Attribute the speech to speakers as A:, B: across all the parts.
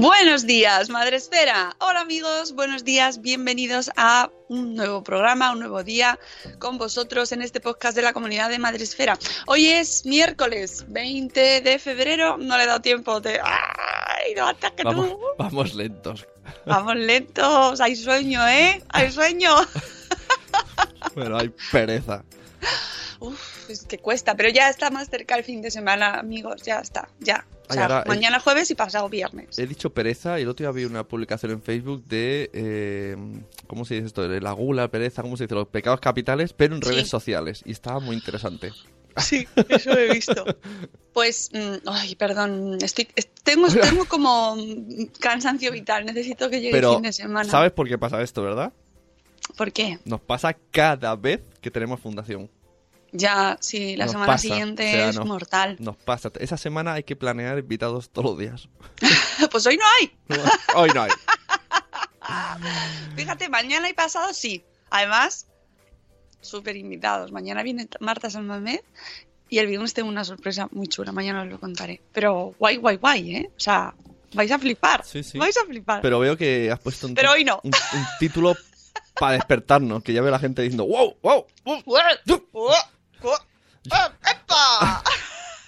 A: Buenos días, Madre Esfera. Hola amigos, buenos días, bienvenidos a un nuevo programa, un nuevo día con vosotros en este podcast de la comunidad de Madre Esfera. Hoy es miércoles 20 de febrero, no le he dado tiempo de... ¡Ay, no ataque
B: Vamos,
A: tú!
B: vamos lentos.
A: Vamos lentos, hay sueño, ¿eh? Hay sueño.
B: Pero hay pereza.
A: Uf, es que cuesta, pero ya está más cerca el fin de semana, amigos, ya está, ya. O sea, mañana jueves y pasado viernes.
B: He dicho pereza y el otro día vi una publicación en Facebook de. eh, ¿Cómo se dice esto? De la gula, pereza, ¿cómo se dice? Los pecados capitales, pero en
A: Sí.
B: redes sociales. Y estaba muy interesante.
A: Sí, eso he visto. Pues, mm, ay, perdón, estoy, es- tengo, tengo como mm, cansancio vital, necesito que llegue el fin de semana.
B: ¿sabes por qué pasa esto, verdad?
A: ¿Por qué?
B: Nos pasa cada vez que tenemos fundación.
A: Ya, sí, la
B: Nos
A: semana
B: pasa,
A: siguiente
B: o sea,
A: es
B: nos-
A: mortal.
B: Nos pasa. Esa semana hay que planear invitados todos los días.
A: Pues hoy no hay.
B: Hoy no hay.
A: Fíjate, mañana y pasado sí. Además, súper invitados. Mañana viene Marta Salmamed y el viernes tengo una sorpresa muy chula. Mañana os lo contaré. Pero guay, guay, guay, ¿eh? O sea, vais a flipar.
B: Sí, sí.
A: Vais a flipar.
B: Pero veo que has puesto un,
A: Pero
B: ti-
A: hoy no.
B: un, un título para despertarnos. Que ya veo la gente diciendo ¡Wow! ¡Wow! wow".
A: ¡Epa!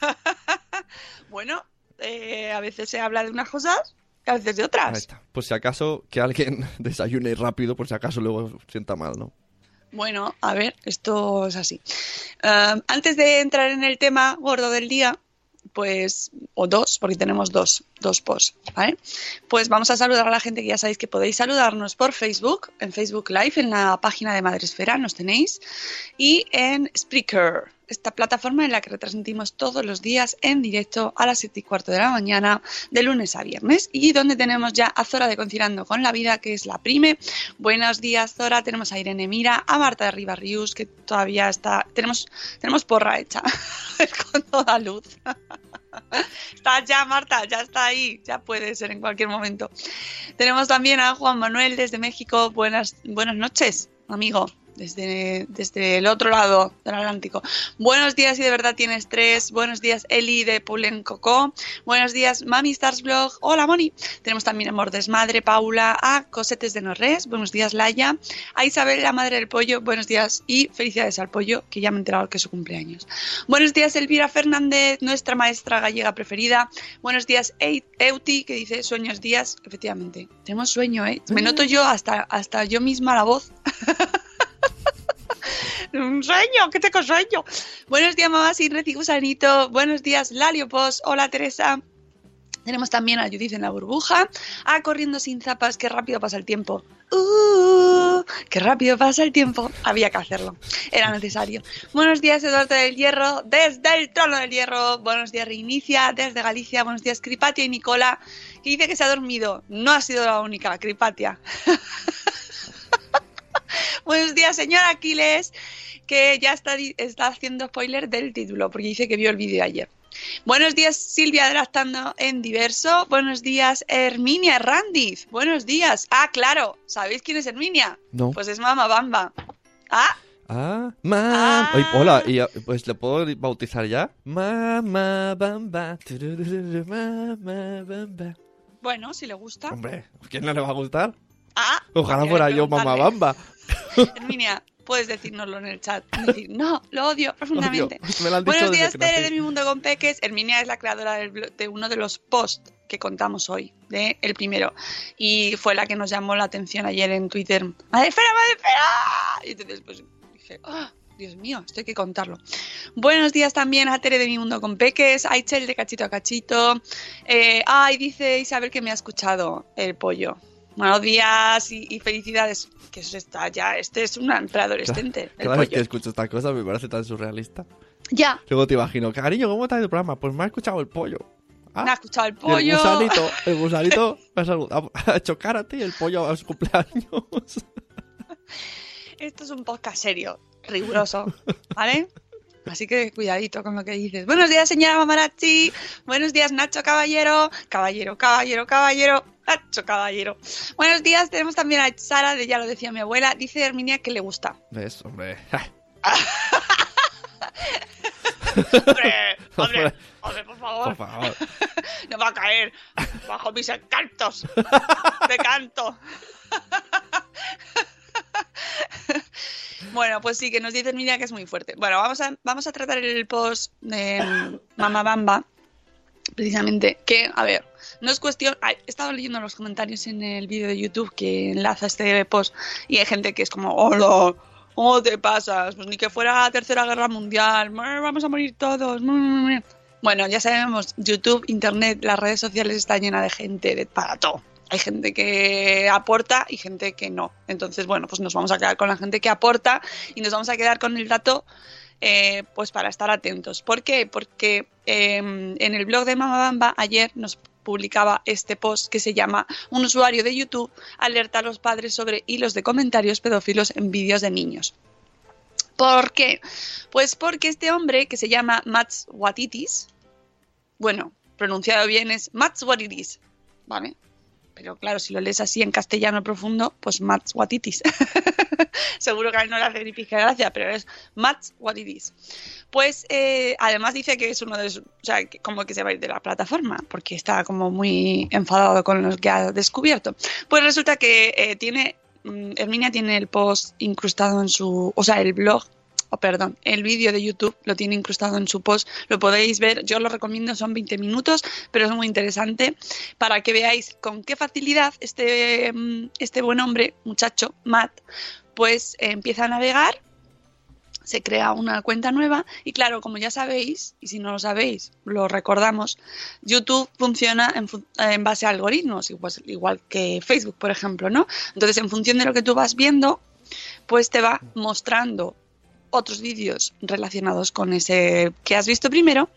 A: bueno, eh, a veces se habla de unas cosas y a veces de
B: Ahí
A: otras.
B: está. Por si acaso que alguien desayune rápido, por si acaso luego sienta mal, ¿no?
A: Bueno, a ver, esto es así. Eh, antes de entrar en el tema gordo del día, pues, o dos, porque tenemos dos, dos posts, ¿vale? Pues vamos a saludar a la gente que ya sabéis que podéis saludarnos por Facebook, en Facebook Live, en la página de Madresfera, nos tenéis, y en Spreaker, esta plataforma en la que retransmitimos todos los días en directo a las 7 y cuarto de la mañana, de lunes a viernes, y donde tenemos ya a Zora de Conciliando con la Vida, que es la prime. Buenos días, Zora. Tenemos a Irene Mira, a Marta de Ribarrius, que todavía está. Tenemos, tenemos porra hecha con toda luz. Está ya, Marta, ya está ahí, ya puede ser en cualquier momento. Tenemos también a Juan Manuel desde México. Buenas, buenas noches, amigo, desde, desde el otro lado del Atlántico. Buenos días y de verdad tienes tres. Buenos días, Eli de Pulen Coco. Buenos días, Mami Stars Blog. Hola, Moni. Tenemos también a Mordes Madre, Paula, a Cosetes de Norres. Buenos días, Laia. A Isabel, la madre del pollo. Buenos días y felicidades al pollo, que ya me he enterado que es su cumpleaños. Buenos días, Elvira Fernández, nuestra maestra gallega preferida. Buenos días, Euti, que dice sueños días. Efectivamente, tenemos sueño, ¿eh? Me noto yo hasta, hasta yo misma la voz. Un sueño, que tengo sueño. Buenos días, mamá Sin Gusanito. Buenos días, Lalio Pos. Hola, Teresa. Tenemos también a Judith en la burbuja. A Corriendo sin zapas, que rápido pasa el tiempo. Uh, qué rápido pasa el tiempo. Había que hacerlo, era necesario. Buenos días, Eduardo del Hierro, desde el trono del Hierro. Buenos días, Reinicia, desde Galicia. Buenos días, Cripatia y Nicola, que dice que se ha dormido. No ha sido la única, Cripatia. Buenos días, señor Aquiles, que ya está, está haciendo spoiler del título, porque dice que vio el vídeo ayer. Buenos días, Silvia Adaptando en Diverso. Buenos días, Herminia Randiz. Buenos días. Ah, claro. ¿Sabéis quién es Herminia?
B: No.
A: Pues es Mama Bamba. Ah,
B: Ah, ma. Oye, hola, y, ah, pues le puedo bautizar ya. Mama bamba. turururu, Mama bamba.
A: bueno, si le gusta.
B: Hombre, ¿a quién no le va a gustar?
A: Ah,
B: Ojalá fuera yo mamá bamba.
A: Herminia, puedes decírnoslo en el chat. Decir, no, lo odio profundamente.
B: Odio. Me lo han dicho
A: Buenos días, Tere de Mi Mundo con Peques. Herminia es la creadora de uno de los posts que contamos hoy, de el primero. Y fue la que nos llamó la atención ayer en Twitter. ¡Madre esfera, madre! Y entonces, pues dije, ¡ah! Dios mío, esto hay que contarlo. Buenos días también a Tere de Mi Mundo con Peques, a Ichel de Cachito a Cachito. Eh, ay, dice Isabel que me ha escuchado el pollo. Buenos días y, y felicidades. Que eso está ya, este es un preadolescente. el
B: Cada vez que escucho esta cosa me parece tan surrealista.
A: Ya,
B: Luego te imagino, cariño, ¿cómo está el programa? Pues me ha escuchado el pollo. Ah,
A: me ha escuchado el
B: y
A: pollo.
B: El gusanito, el gusanito me ha saludado. Ha hecho ti y el pollo a su cumpleaños.
A: Esto es un podcast serio, riguroso, ¿vale? Así que cuidadito con lo que dices. Buenos días, señora Mamarachi. Buenos días, Nacho Caballero. Caballero, caballero, caballero. Nacho Caballero. Buenos días, tenemos también a Sara, de ya lo decía mi abuela. Dice Herminia que le gusta.
B: ¿Ves, hombre?
A: ¡Hombre!
B: Hombre,
A: ¡Hombre! ¡Hombre, por favor!
B: Por favor.
A: No va a caer bajo mis encantos de canto. Bueno, pues sí, que nos dice Miriam que es muy fuerte. Bueno, vamos a, vamos a tratar el post de Mama Bamba, precisamente, que, a ver, no es cuestión... He estado leyendo los comentarios en el vídeo de YouTube que enlaza este post y hay gente que es como, hola, ¿cómo te pasas? Pues ni que fuera la Tercera Guerra Mundial, "Meh, vamos a morir todos. meh, meh, meh". Bueno, ya sabemos, YouTube, Internet, las redes sociales están llenas de gente de, para todo. Hay gente que aporta y gente que no. Entonces, bueno, pues nos vamos a quedar con la gente que aporta y nos vamos a quedar con el dato eh, pues para estar atentos. ¿Por qué? Porque eh, en el blog de Mama Bamba ayer nos publicaba este post que se llama Un usuario de YouTube alerta a los padres sobre hilos de comentarios pedófilos en vídeos de niños. ¿Por qué? Pues porque este hombre que se llama Mats Watitis, bueno, pronunciado bien es Mats Watitis, ¿vale? Pero claro, si lo lees así en castellano profundo, pues Mats Watitis. Seguro que a él no le hace ni gracia, pero es Mats Watitis. Pues eh, además dice que es uno de los, o sea, como que se va a ir de la plataforma, porque está como muy enfadado con los que ha descubierto. Pues resulta que eh, tiene, mm, Herminia tiene el post incrustado en su, o sea, el blog o perdón, el vídeo de YouTube lo tiene incrustado en su post, lo podéis ver, yo lo recomiendo, son 20 minutos, pero es muy interesante para que veáis con qué facilidad este, mm, este buen hombre, muchacho, Matt, pues eh, empieza a navegar, se crea una cuenta nueva y claro, como ya sabéis, y si no lo sabéis, lo recordamos, YouTube funciona en, fu- en base a algoritmos, igual, igual que Facebook, por ejemplo, ¿no? Entonces, en función de lo que tú vas viendo, pues te va mostrando otros vídeos relacionados con ese que has visto primero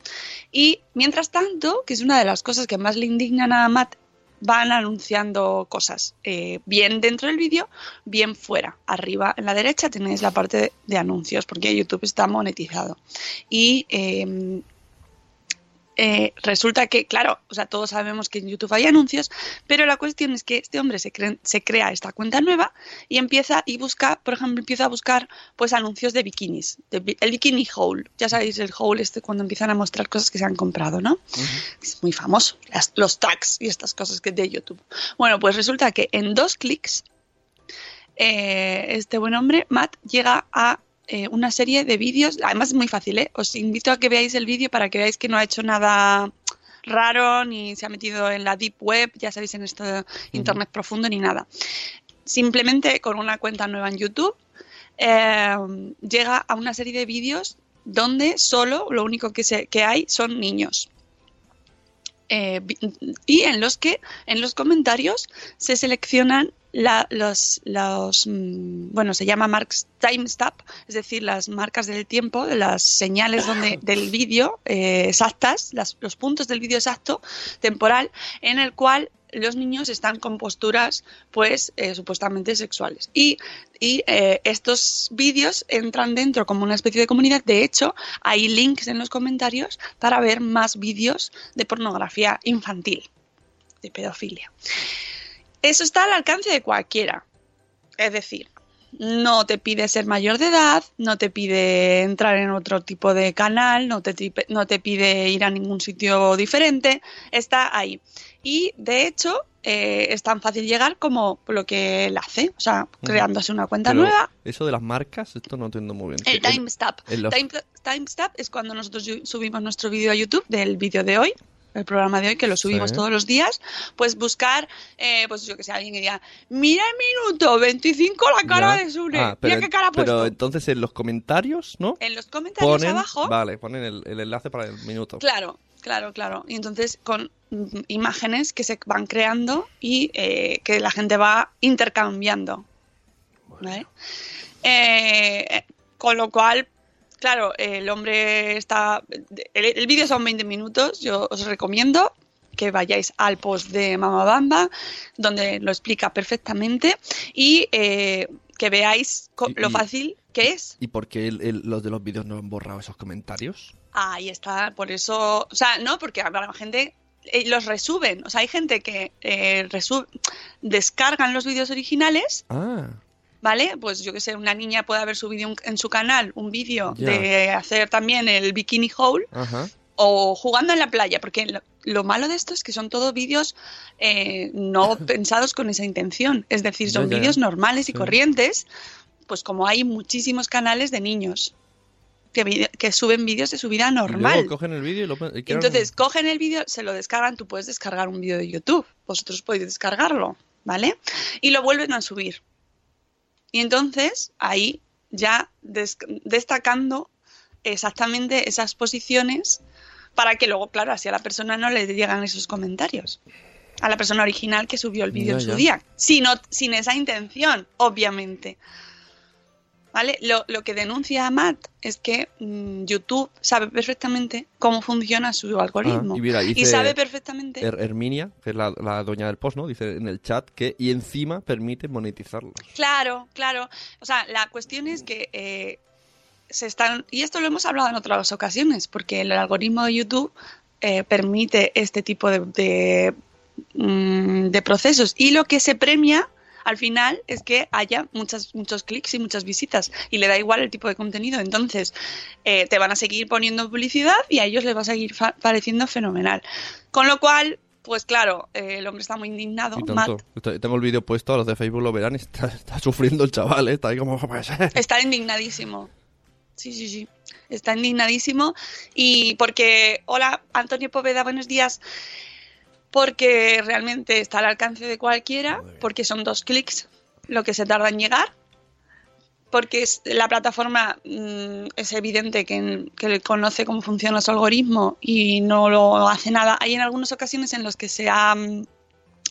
A: y mientras tanto, que es una de las cosas que más le indignan a Matt, van anunciando cosas, eh, bien dentro del vídeo, bien fuera. Arriba en la derecha tenéis la parte de, anuncios, porque YouTube está monetizado. Y eh, eh, resulta que, claro, o sea, todos sabemos que en YouTube hay anuncios, pero la cuestión es que este hombre se, cre- se crea esta cuenta nueva y empieza y busca, por ejemplo, empieza a buscar pues anuncios de bikinis, de bi- el bikini haul. Ya sabéis, el haul este cuando empiezan a mostrar cosas que se han comprado, ¿no? Es muy famoso, las- los tags y estas cosas que de YouTube. Bueno, pues resulta que en dos clics eh, este buen hombre, Matt, llega a eh, una serie de vídeos. Además es muy fácil, ¿eh? Os invito a que veáis el vídeo para que veáis que no ha hecho nada raro, ni se ha metido en la deep web, ya sabéis, en esto de internet profundo, ni nada. Simplemente con una cuenta nueva en YouTube eh, llega a una serie de vídeos donde solo lo único que, se, que hay son niños. Eh, y en los que en los comentarios se seleccionan la- los, los, mm, bueno, se llama marks timestamp, es decir, las marcas del tiempo, las señales donde, del vídeo eh, exactas, las- los puntos del vídeo exacto, temporal, en el cual los niños están con posturas, pues, eh, supuestamente sexuales. Y, eh, estos vídeos entran dentro como una especie de comunidad. De hecho, hay links en los comentarios para ver más vídeos de pornografía infantil, de pedofilia. Eso está al alcance de cualquiera. Es decir, no te pide ser mayor de edad, no te pide entrar en otro tipo de canal, no te, no te pide ir a ningún sitio diferente, está ahí. Y de hecho, eh, es tan fácil llegar como lo que él hace, o sea, creándose una cuenta
B: Pero
A: nueva.
B: Eso de las marcas, esto no entiendo muy bien.
A: El timestamp.
B: los-
A: Time- timestamp es cuando nosotros subimos nuestro vídeo a YouTube del vídeo de hoy, el programa de hoy, que lo subimos
B: Sí.
A: todos los días, pues buscar, eh, pues yo que sé, alguien que diga, mira el minuto 25 la cara
B: Ya.
A: de Sune,
B: Ah, pero,
A: mira qué cara ha
B: pero entonces en los comentarios, ¿no?
A: En los comentarios
B: Ponen,
A: abajo,
B: vale, ponen el, el enlace para el minuto.
A: claro, claro, claro. Y entonces con mm, imágenes que se van creando y eh, que la gente va intercambiando. ¿vale? Eh, con lo cual, claro, el hombre está. El, el vídeo son 20 minutos. Yo os recomiendo que vayáis al post de Mama Bamba, donde lo explica perfectamente y eh, que veáis
B: Y-
A: lo
B: y-
A: fácil que es.
B: ¿Y por qué el- el- los de los vídeos no han borrado esos comentarios?
A: Ahí está, por eso, o sea, no, porque la gente eh, los resuben, o sea, hay gente que eh, resu- descargan los vídeos originales,
B: Ah,
A: ¿vale? Pues yo que sé, una niña puede haber subido un- en su canal un vídeo de hacer también el bikini haul
B: ajá.
A: o jugando en la playa, porque lo, lo malo de esto es que son todos vídeos eh, no pensados con esa intención, es decir, son vídeos normales y
B: Sí.
A: corrientes, pues como hay muchísimos canales de niños que, suben vídeos de su vida
B: Y
A: normal.
B: luego cogen el vídeo y lo y crean-
A: Entonces, cogen el vídeo, se lo descargan, tú puedes descargar un vídeo de YouTube, vosotros podéis descargarlo, ¿vale? Y lo vuelven a subir. Y entonces, ahí ya des- destacando exactamente esas posiciones para que luego, claro, así a la persona no le llegan esos comentarios. A la persona original que subió el vídeo en su día. Sino, sin esa intención, obviamente. ¿Vale? Lo, lo que denuncia Matt es que mm, YouTube sabe perfectamente cómo funciona su algoritmo.
B: Ah, y mira,
A: y sabe perfectamente.
B: Her- Herminia, que es la, la dueña del post, ¿no? Dice en el chat que y encima permite monetizarlos.
A: Claro, claro. O sea, la cuestión es que eh, se están. Y esto lo hemos hablado en otras ocasiones, porque el algoritmo de YouTube eh, permite este tipo de, de, mm, de procesos. Y lo que se premia al final es que haya muchas, muchos clics y muchas visitas. Y le da igual el tipo de contenido. Entonces, eh, te van a seguir poniendo publicidad y a ellos les va a seguir pareciendo fenomenal. Con lo cual. Pues claro, eh, el hombre está muy indignado. Matt
B: Tengo el vídeo puesto, a los de Facebook lo verán y está, está sufriendo el chaval, ¿eh? Está ahí como... "Pues, eh".
A: Está indignadísimo. Sí, sí, sí. Está indignadísimo. Y porque, hola, Antonio Poveda, buenos días. Porque realmente está al alcance de cualquiera, porque son dos clics lo que se tarda en llegar. Porque es- la plataforma mm, es evidente que, que conoce cómo funciona su algoritmo y no lo hace nada. Hay en algunas ocasiones en las que se han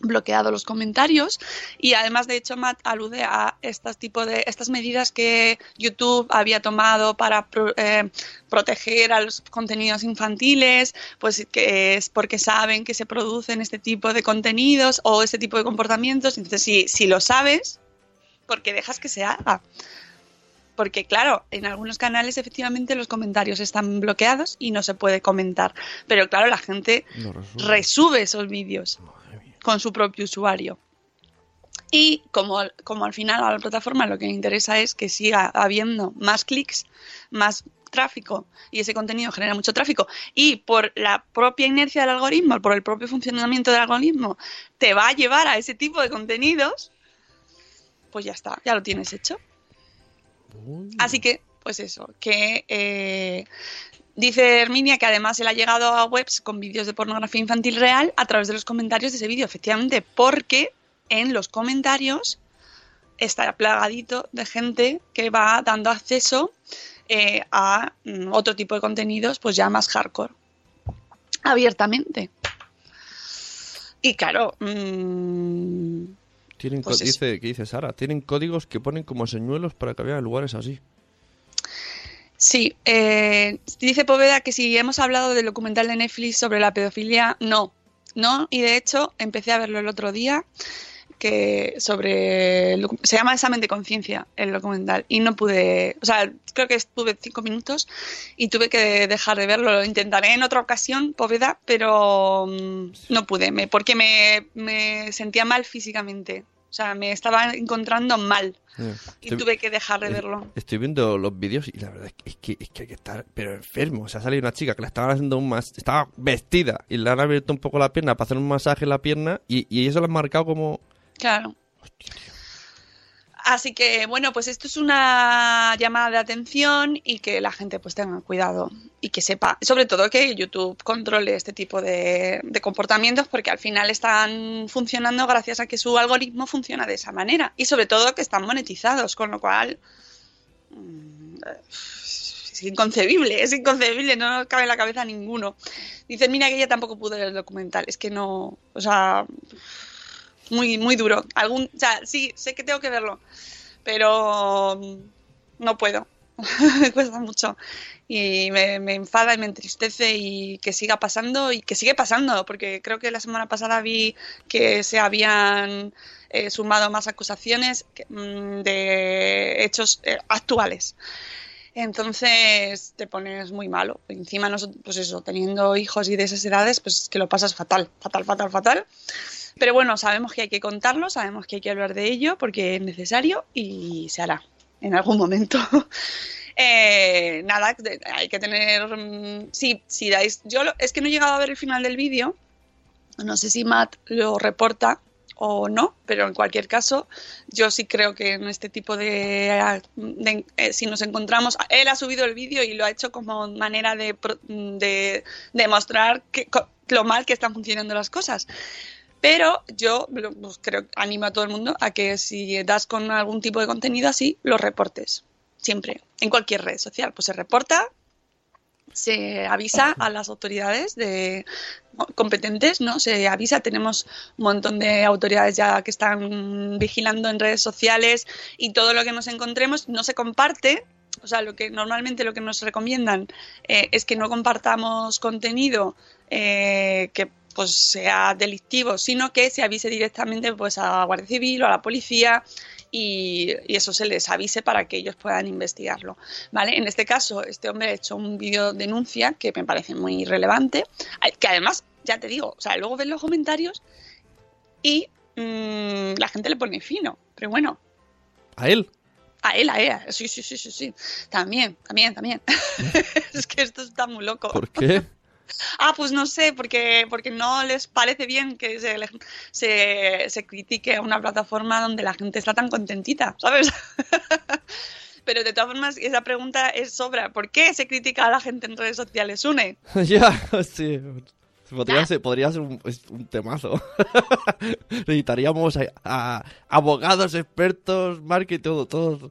A: bloqueado los comentarios. Y además de hecho Matt alude a estas tipo de estas medidas que YouTube había tomado para pro- eh, proteger a los contenidos infantiles pues que es porque saben que se producen este tipo de contenidos o este tipo de comportamientos. Entonces si, si lo sabes porque dejas que se haga porque claro, en algunos canales efectivamente los comentarios están bloqueados y no se puede comentar. Pero claro, la gente
B: No
A: resube esos vídeos con su propio usuario. Y como, como al final a la plataforma lo que le interesa es que siga habiendo más clics, más tráfico y ese contenido genera mucho tráfico y por la propia inercia del algoritmo, por el propio funcionamiento del algoritmo, te va a llevar a ese tipo de contenidos, pues ya está, ya lo tienes hecho. Así que, pues eso, que eh, dice Herminia que además él ha llegado a webs con vídeos de pornografía infantil real a través de los comentarios de ese vídeo, efectivamente, porque en los comentarios está plagadito de gente que va dando acceso eh, a mm, otro tipo de contenidos, pues ya más hardcore, abiertamente. Y claro, mm,
B: Tienen
A: Pues eso.
B: dice, ¿qué dice Sara? Tienen códigos que ponen como señuelos para que vean lugares así.
A: Sí, eh, dice Poveda que si hemos hablado del documental de Netflix sobre la pedofilia, no, no, y de hecho empecé a verlo el otro día que sobre se llama examen de conciencia el documental y no pude o sea creo que estuve cinco minutos y tuve que dejar de verlo. Lo intentaré en otra ocasión Poveda pero mm, no pude. Me, porque me, me sentía mal físicamente o sea me estaba encontrando mal y
B: estoy-
A: tuve que dejar de
B: eh,
A: verlo
B: Estoy viendo los vídeos y la verdad es que, es que, es que hay que estar pero enfermo. O sea, ha salido una chica que le estaban haciendo un mas estaba vestida y le han abierto un poco la pierna para hacer un masaje en la pierna y, y eso lo han marcado como...
A: Claro. Así que bueno, pues esto es una llamada de atención y que la gente pues tenga cuidado y que sepa, sobre todo que YouTube controle este tipo de, comportamientos porque al final están funcionando gracias a que su algoritmo funciona de esa manera y sobre todo que están monetizados, con lo cual mm, es inconcebible, es inconcebible, no cabe en la cabeza a ninguno. Dicen, mira que ella tampoco pudo ver el documental, es que no, o sea, muy, muy duro. Algún, o sea, sí, sé que tengo que verlo, pero mm, no puedo. me cuesta mucho. Y me, me enfada y me entristece y que siga pasando y que sigue pasando, porque creo que la semana pasada vi que se habían eh, sumado más acusaciones mm, de hechos eh, actuales. Entonces te pones muy malo. Encima nosotros, pues eso, teniendo hijos y de esas edades, pues que lo pasas fatal, fatal, fatal, fatal. Pero bueno, sabemos que hay que contarlo, sabemos que hay que hablar de ello porque es necesario y se hará en algún momento. Eh, nada, de- hay que tener. mm, Sí, si dais. Yo es que no he llegado a ver el final del vídeo. No sé si Matt lo reporta o no, pero en cualquier caso, yo sí creo que en este tipo de. de- eh, si nos encontramos. Él ha subido el vídeo y lo ha hecho como manera de, de demostrar co- lo mal que están funcionando las cosas. Pero yo pues, creo animo a todo el mundo a que si das con algún tipo de contenido así, lo reportes. Siempre. En cualquier red social. Pues se reporta, se avisa a las autoridades de competentes, ¿no? Se avisa, tenemos un montón de autoridades ya que están vigilando en redes sociales y todo lo que nos encontremos no se comparte. O sea, lo que normalmente lo que nos recomiendan eh, es que no compartamos contenido eh, que pues sea delictivo, sino que se avise directamente pues a la Guardia Civil o a la policía y, y eso se les avise para que ellos puedan investigarlo. ¿vale? En este caso, este hombre ha hecho un vídeo denuncia que me parece muy relevante, que además, ya te digo, o sea, luego ves los comentarios y mm, la gente le pone fino, pero bueno,
B: ¿A él?
A: a él, a ella, sí, sí, sí, sí, sí, también, también, también. es que esto está muy loco.
B: ¿Por qué?
A: Ah, pues no sé, porque, porque no les parece bien que se, se, se critique a una plataforma donde la gente está tan contentita, ¿sabes? Pero de todas formas, esa pregunta es sobra. ¿Por qué se critica a la gente en redes sociales? Une.
B: ya, sí. Podría ser, podría ser un, temazo. Necesitaríamos a, a abogados, expertos, marketing, todo, todo.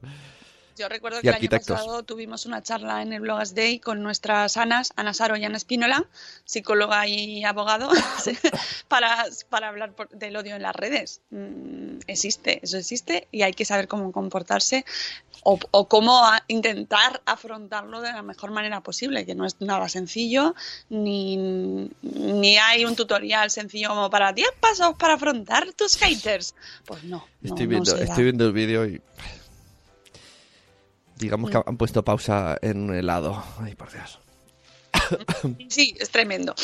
A: Yo recuerdo que el año pasado tuvimos una charla en el Blogas Day con nuestras Anas, Ana Saro y Ana Espínola, psicóloga y abogado, para, para hablar por- del odio en las redes. Mm, existe, eso existe y hay que saber cómo comportarse o, o cómo a- intentar afrontarlo de la mejor manera posible, que no es nada sencillo, ni, ni hay un tutorial sencillo como para 10 pasos para afrontar tus haters. Pues no. no,
B: Estoy
A: no
B: viendo,
A: da.
B: estoy viendo el vídeo y. Digamos que han puesto pausa en un helado. Ay, por Dios.
A: Sí, es tremendo.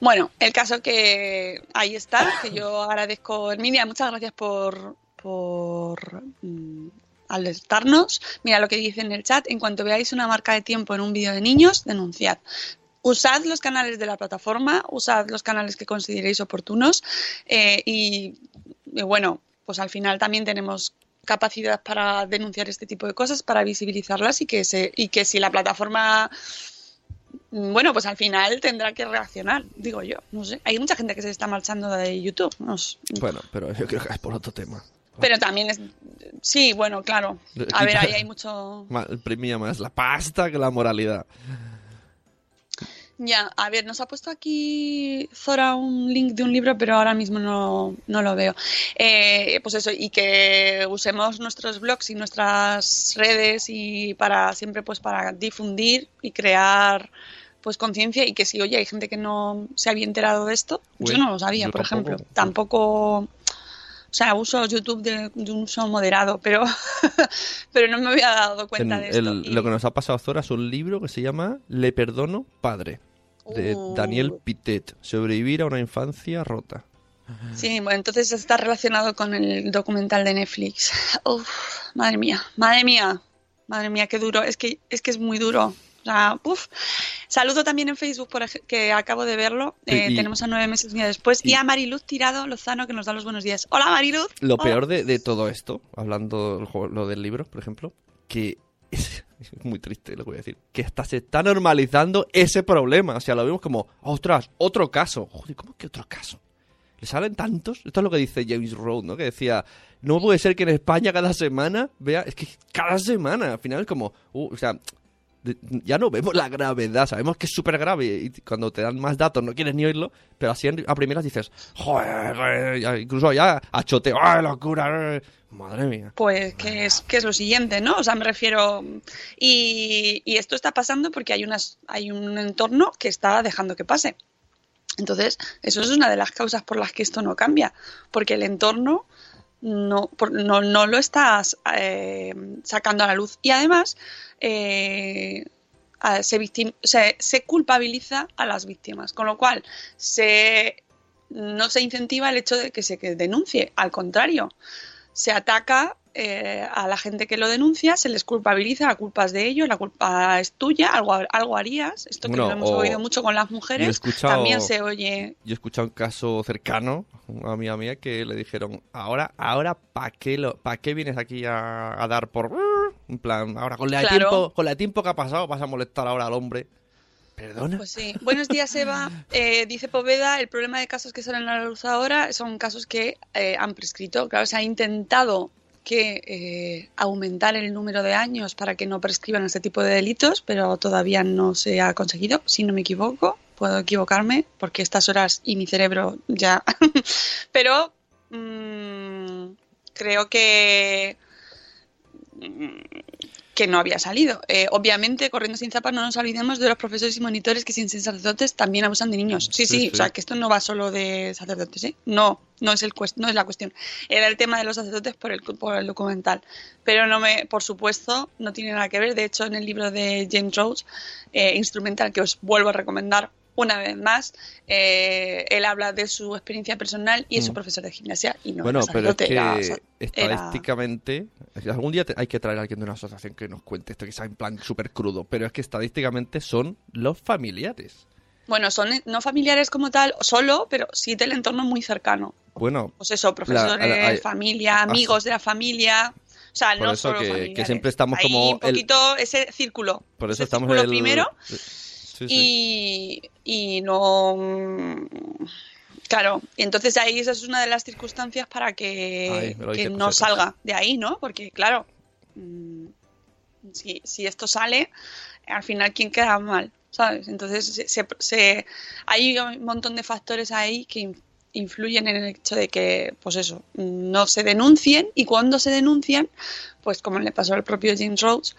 A: Bueno, el caso que ahí está, que yo agradezco, Herminia, muchas gracias por, por mm, alertarnos. Mira lo que dice en el chat, en cuanto veáis una marca de tiempo en un vídeo de niños, denunciad. Usad los canales de la plataforma, usad los canales que consideréis oportunos eh, y, y bueno, pues al final también tenemos capacidad para denunciar este tipo de cosas, para visibilizarlas y que se y que si la plataforma Mm, bueno, pues al final tendrá que reaccionar, digo yo, no sé. Hay mucha gente que se está marchando de YouTube, no sé.
B: Bueno, pero yo creo que es por otro tema.
A: pero también es... Sí, bueno, claro. A ver, ahí hay mucho...
B: Imprimía más la pasta que la moralidad.
A: Ya, a ver, nos ha puesto aquí Zora un link de un libro, pero ahora mismo no, no lo veo. Eh, pues eso, y que usemos nuestros blogs y nuestras redes y para siempre pues para difundir y crear pues conciencia y que si oye hay gente que no se había enterado de esto, yo no lo sabía, por
B: tampoco.
A: ejemplo, tampoco, o sea, uso YouTube de, de un uso moderado, pero pero no me había dado cuenta
B: En
A: de esto.
B: el-
A: y-
B: Lo que nos ha pasado Zora es un libro que se llama Le perdono, padre, de
A: Uh.
B: Daniel Pitet. Sobrevivir a una infancia rota.
A: Sí, bueno, entonces está relacionado con el documental de Netflix. Uf, madre mía, madre mía, madre mía, qué duro. Es que es que es muy duro. O sea, uf. Saludo también en Facebook, por que acabo de verlo. Eh,
B: Y-
A: tenemos a nueve meses día después. Y,
B: y-
A: a Mariluz Tirado Lozano, que nos da los buenos días. Hola, Mariluz.
B: Lo
A: Hola.
B: peor de, de todo esto, hablando lo del libro, por ejemplo, que es, muy triste lo que voy a decir, que hasta se está normalizando ese problema. O sea, lo vemos como, ostras, otro caso. Joder, ¿cómo que otro caso? ¿Le salen tantos? Esto es lo que dice James Road, ¿no? Que decía, no puede ser que en España cada semana vea, es que cada semana, al final es como, uh, o sea, ya no vemos la gravedad, sabemos que es súper grave y cuando te dan más datos no quieres ni oírlo, pero así a primeras dices, joder, joder", ya- incluso ya a choteo, ¡ay, locura! eh". Madre mía.
A: Pues que es, que es lo siguiente, ¿no? O sea, me refiero. Y, y esto está pasando porque hay, unas, hay un entorno que está dejando que pase. Entonces, eso es una de las causas por las que esto no cambia. Porque el entorno no, no, no lo estás eh, sacando a la luz. Y además, eh, se, se, se culpabiliza a las víctimas. Con lo cual, se, no se incentiva el hecho de que se denuncie. Al contrario se ataca eh, a la gente que lo denuncia, se les culpabiliza, la culpa es de ellos, la culpa es tuya, algo, algo harías. Esto que
B: Bueno,
A: lo hemos oído mucho con las mujeres, también se oye.
B: Yo he escuchado un caso cercano, una amiga mía, que le dijeron, ahora, ahora, ¿para qué, lo, pa qué vienes aquí a, a dar por... En plan, ahora con la,
A: Claro.
B: tiempo, con la tiempo que ha pasado vas a molestar ahora al hombre. ¿Perdona?
A: Pues sí. Buenos días, Eva. Eh, dice Poveda, el problema de casos que salen a la luz ahora son casos que eh, han prescrito. Claro, se ha intentado que eh, aumentar el número de años para que no prescriban este tipo de delitos, pero todavía no se ha conseguido, si no me equivoco. Puedo equivocarme porque estas horas y mi cerebro ya. pero mm, creo que que no había salido. Eh, obviamente, corriendo sin zapas, no nos olvidemos de los profesores y monitores que sin ser sacerdotes también abusan de niños. Sí, sí,
B: Sí,
A: o sea, que esto no va solo de sacerdotes, ¿eh? No, no es, el cuest- no es la cuestión. Era el tema de los sacerdotes por el, por el documental. Pero no me, por supuesto, no tiene nada que ver. De hecho, en el libro de James Rhodes, eh, instrumental que os vuelvo a recomendar una vez más, eh, él habla de su experiencia personal y es
B: Mm.
A: un profesor de gimnasia y no
B: bueno,
A: era
B: pero es que
A: era- era-
B: estadísticamente, algún día te- hay que traer a alguien de una asociación que nos cuente esto, que sea en plan súper crudo, pero es que estadísticamente son los familiares.
A: Bueno, son no familiares como tal, solo, pero sí del entorno muy cercano.
B: Bueno,
A: Pues eso, profesores,
B: la-
A: familia, amigos de la familia. O sea,
B: Por
A: no
B: eso
A: solo
B: que- siempre estamos
A: Hay
B: como
A: un poquito ese círculo.
B: por eso
A: ese
B: estamos en el...
A: primero
B: Sí, sí.
A: y, y no... mm, Claro, entonces ahí esa es una de las circunstancias para que,
B: Ay,
A: no salga de ahí, ¿no? Porque claro, mm, si, si esto sale, al final quién queda mal, ¿sabes? Entonces se, se- se- hay un montón de factores ahí que in- influyen en el hecho de que, pues eso, no se denuncien y cuando se denuncian, pues como le pasó al propio James Rhodes,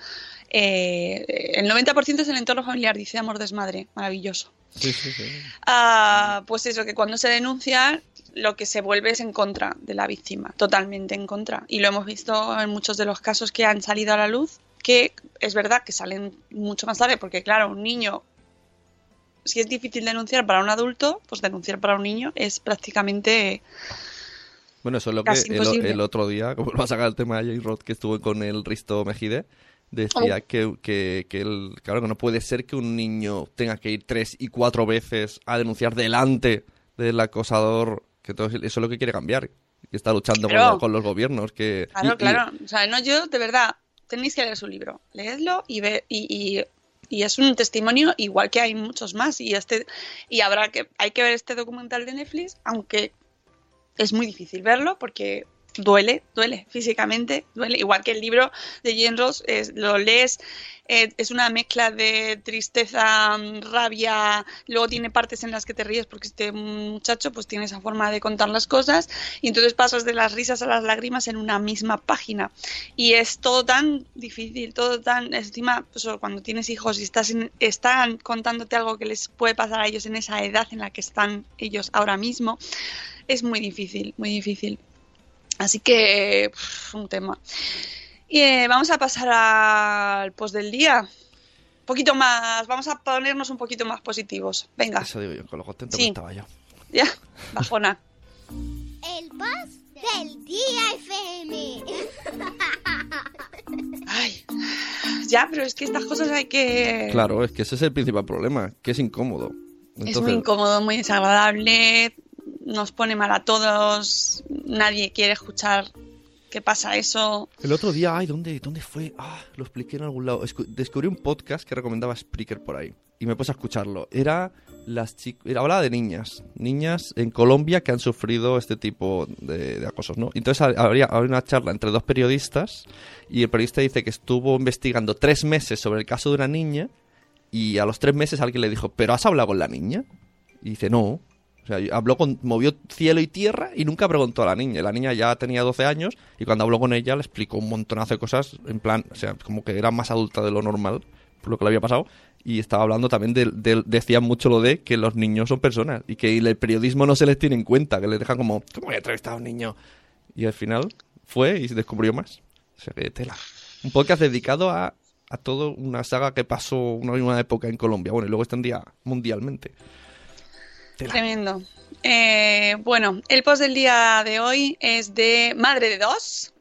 A: eh, el 90% es el entorno familiar, dice Amor Desmadre, maravilloso.
B: Sí, sí, sí.
A: Ah, pues eso, que cuando se denuncia lo que se vuelve es en contra de la víctima, totalmente en contra. Y lo hemos visto en muchos de los casos que han salido a la luz, que es verdad que salen mucho más tarde, porque claro, un niño, si es difícil denunciar para un adulto, pues denunciar para un niño es prácticamente...
B: Bueno, eso es lo que el, otro día, como lo va a sacar el tema de James Roth, que estuvo con el Risto Mejide, decía que, que, que el, claro, que no puede ser que un niño tenga que ir tres y cuatro veces a denunciar delante del acosador, que todo eso es lo que quiere cambiar, que está luchando con,
A: Claro.
B: lo- con los gobiernos. que
A: Claro,
B: y- y-
A: claro. O sea, no, yo, de verdad, tenéis que leer su libro. Leedlo y ve, y, y, y es un testimonio igual que hay muchos más. Y este, y habrá que, hay que ver este documental de Netflix, aunque es muy difícil verlo porque duele, duele físicamente, duele. Igual que el libro de Jane Ross, es- lo lees, eh, es una mezcla de tristeza, mm, rabia, luego tiene partes en las que te ríes porque este muchacho pues tiene esa forma de contar las cosas y entonces pasas de las risas a las lágrimas en una misma página. Y es todo tan difícil, todo tan... Encima, pues, cuando tienes hijos y estás están contándote algo que les puede pasar a ellos en esa edad en la que están ellos ahora mismo, es muy difícil, muy difícil. Así que, un tema. Y eh, vamos a pasar al post del día. Un poquito más, vamos a ponernos un poquito más positivos. Venga,
B: Eso digo yo, con lo contento
A: Sí.
B: que estaba yo.
A: ya, bajona.
C: El post del día FM.
A: Ay, ya, pero es que estas cosas hay que...
B: Claro, es que ese es el principal problema, que es incómodo.
A: Es muy incómodo, muy desagradable, nos pone mal a todos, nadie quiere escuchar qué pasa eso.
B: El otro día, ay, ¿dónde, ¿dónde fue? Ah, lo expliqué en algún lado. Escu- descubrí un podcast que recomendaba Spreaker por ahí. Y me puse a escucharlo. Era las chicas. Hablaba de niñas. Niñas en Colombia que han sufrido este tipo de, de acosos, ¿no? Entonces ha- habría, habría una charla entre dos periodistas. Y el periodista dice que estuvo investigando tres meses sobre el caso de una niña. Y a los tres meses alguien le dijo, ¿pero has hablado con la niña? Y dice, no. O sea, habló con, movió cielo y tierra y nunca preguntó a la niña. La niña ya tenía 12 años y cuando habló con ella le explicó un montonazo de cosas, en plan, o sea, como que era más adulta de lo normal, por lo que le había pasado. Y estaba hablando también de, de- decía mucho lo de que los niños son personas y que el periodismo no se les tiene en cuenta, que les dejan como, ¿cómo voy a entrevistar a un niño? Y al final fue y se descubrió más. O sea, que tela. Un podcast dedicado a, a toda una saga que pasó una, una época en Colombia. Bueno, y luego extendía mundialmente. Tela.
A: Tremendo. Eh, bueno, el post del día de hoy es de Madre de Dos.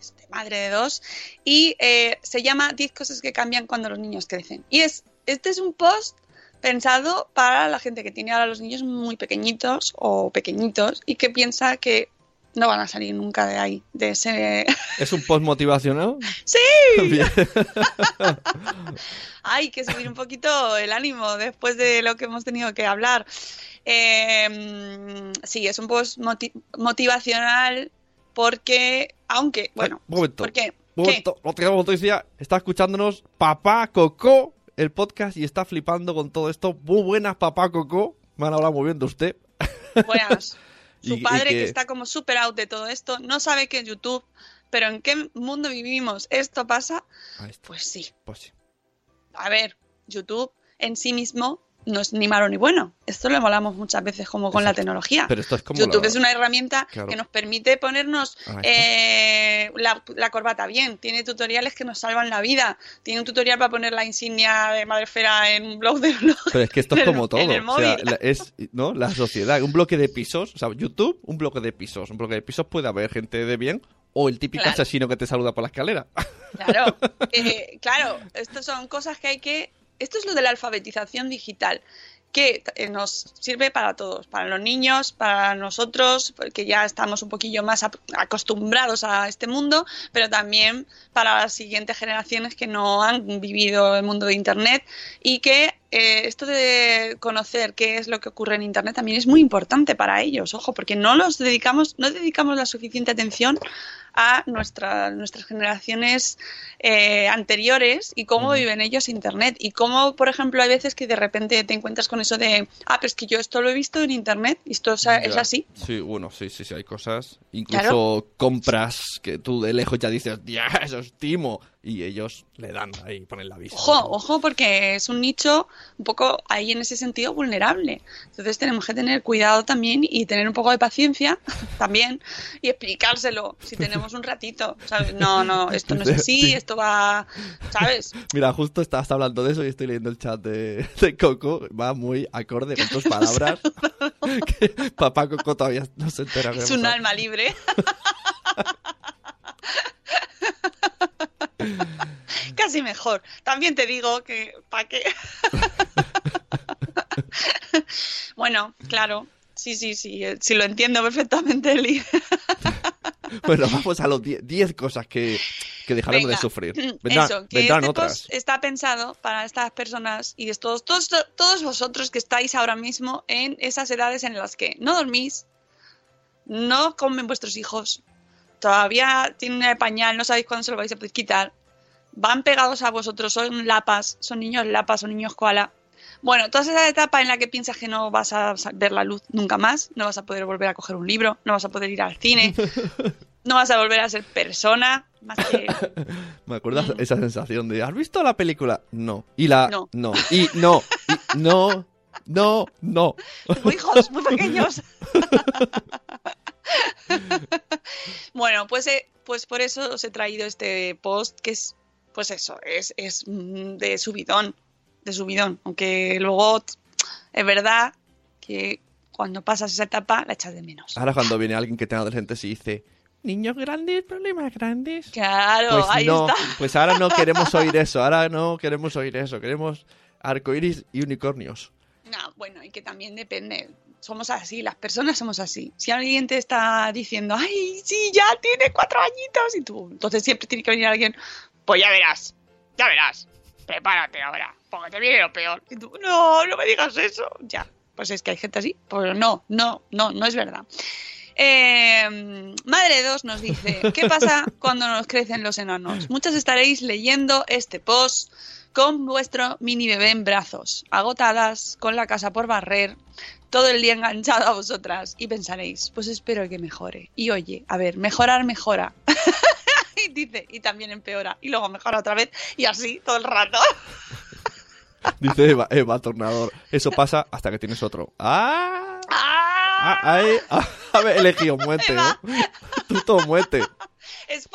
A: Es de Madre de Dos. Y eh, se llama 10 cosas que cambian cuando los niños crecen. Y es, este es un post pensado para la gente que tiene ahora los niños muy pequeñitos o pequeñitos y que piensa que no van a salir nunca de ahí, de ese...
B: ¿Es un post motivacional?
A: ¡Sí! Hay que subir un poquito el ánimo después de lo que hemos tenido que hablar. Eh, sí, es un post moti- motivacional porque, aunque, bueno,
B: Ay, un momento.
A: ¿por qué?
B: Un
A: ¿Qué?
B: momento, no tenemos noticia. Está escuchándonos Papá Coco, el podcast, y está flipando con todo esto. Muy buenas, Papá Coco. Me han hablado muy bien de usted.
A: Buenas. Su
B: Y- y
A: padre, que...
B: que-
A: está como super out de todo esto, no sabe que es YouTube, pero ¿en qué mundo vivimos? ¿Esto pasa? Pues sí.
B: Pues sí.
A: A ver, YouTube en sí mismo no es ni malo ni bueno. Esto lo hablamos muchas veces como con la tecnología.
B: Pero esto es como
A: YouTube
B: la-
A: es una herramienta
B: Claro.
A: que nos permite ponernos
B: está.
A: eh, la, la corbata bien. Tiene tutoriales que nos salvan la vida. Tiene un tutorial para poner la insignia de Madrefera en un blog de blog.
B: Pero es que esto es
A: el-
B: como todo. o sea, la- es ¿no? la sociedad. Un bloque de pisos. O sea, YouTube, un bloque de pisos. Un bloque de pisos puede haber gente de bien o el típico
A: Claro.
B: asesino que te saluda por la escalera.
A: Claro, eh, claro, estas son cosas que hay que... Esto es lo de la alfabetización digital, que eh, nos sirve para todos, para los niños, para nosotros, que ya estamos un poquillo más acostumbrados a este mundo, pero también para las siguientes generaciones que no han vivido el mundo de Internet y que eh, esto de conocer qué es lo que ocurre en Internet también es muy importante para ellos, ojo, porque no los dedicamos, no dedicamos la suficiente atención a nuestra- nuestras generaciones eh, anteriores y cómo viven ellos Internet. Y cómo, por ejemplo, hay veces que de repente te encuentras con eso de, ah, pero es que yo esto lo he visto en Internet y esto es así.
B: Sí, bueno, sí, sí, sí, hay cosas. Incluso
A: Claro.
B: compras que tú de lejos ya dices, ya, eso es timo. Y ellos le dan ahí, ponen la vista.
A: Ojo, ojo, porque es un nicho un poco ahí en ese sentido vulnerable. Entonces tenemos que tener cuidado también y tener un poco de paciencia también y explicárselo si tenemos un ratito. ¿sabes? No, no, esto no es así, esto va, ¿sabes?
B: Mira, justo estabas hablando de eso y estoy leyendo el chat de, de Coco. Va muy acorde con tus palabras. que papá Coco todavía no se entera.
A: Es un alma libre. Casi mejor. También te digo que, ¿para qué? bueno, claro. Sí, sí, sí. eh, Sí, lo entiendo perfectamente, Eli.
B: Bueno, vamos a los 10 cosas que, que dejaremos
A: Venga.
B: de sufrir. Vendrán,
A: Eso, que
B: vendrán
A: este
B: otras.
A: post está pensado para estas personas y todos, todos, todos vosotros que estáis ahora mismo en esas edades en las que no dormís, no comen vuestros hijos, todavía tienen el pañal, no sabéis cuándo se lo vais a poder quitar, van pegados a vosotros, son lapas, son niños lapas, son niños koala. Bueno, toda esa etapa en la que piensas que no vas a ver la luz nunca más, no vas a poder volver a coger un libro, no vas a poder ir al cine, no vas a volver a ser persona, más que...
B: Me acuerdas esa sensación de ¿has visto la película? No. Y la
A: No.
B: Y no. Y no. No. No.
A: Tengo hijos muy pequeños. bueno, pues, eh, pues por eso os he traído este post que es, pues eso, es, es mm, de subidón, de subidón. Aunque luego es verdad que cuando pasas esa etapa la echas de menos.
B: Ahora cuando viene alguien que tenga adolescentes y dice niños grandes, problemas grandes.
A: Claro,
B: Pues
A: ahí
B: no,
A: está.
B: pues ahora no queremos oír eso, ahora no queremos oír eso, queremos arcoiris y unicornios.
A: No, bueno, y que también depende. Somos así, las personas somos así. Si alguien te está diciendo, ay, sí, ya tiene cuatro añitos, y tú, entonces siempre tiene que venir alguien, pues ya verás, ya verás, prepárate ahora, porque te viene lo peor. Y tú, no, no me digas eso. Ya, pues es que hay gente así, pero no, no, no, no es verdad. Eh, Madre 2 nos dice, ¿qué pasa cuando nos crecen los enanos? Muchos estaréis leyendo este post con vuestro mini bebé en brazos, agotadas, con la casa por barrer, todo el día enganchado a vosotras y pensaréis, pues espero que mejore. Y oye, a ver, mejorar mejora. y dice, y también empeora, y luego mejora otra vez, y así todo el rato.
B: Dice Eva, Eva Tornador. Eso pasa hasta que tienes otro. ¡Ah!
A: ¡Ah!
B: ah ah, haber elegido muerte, ¿no? Tú todo muerte.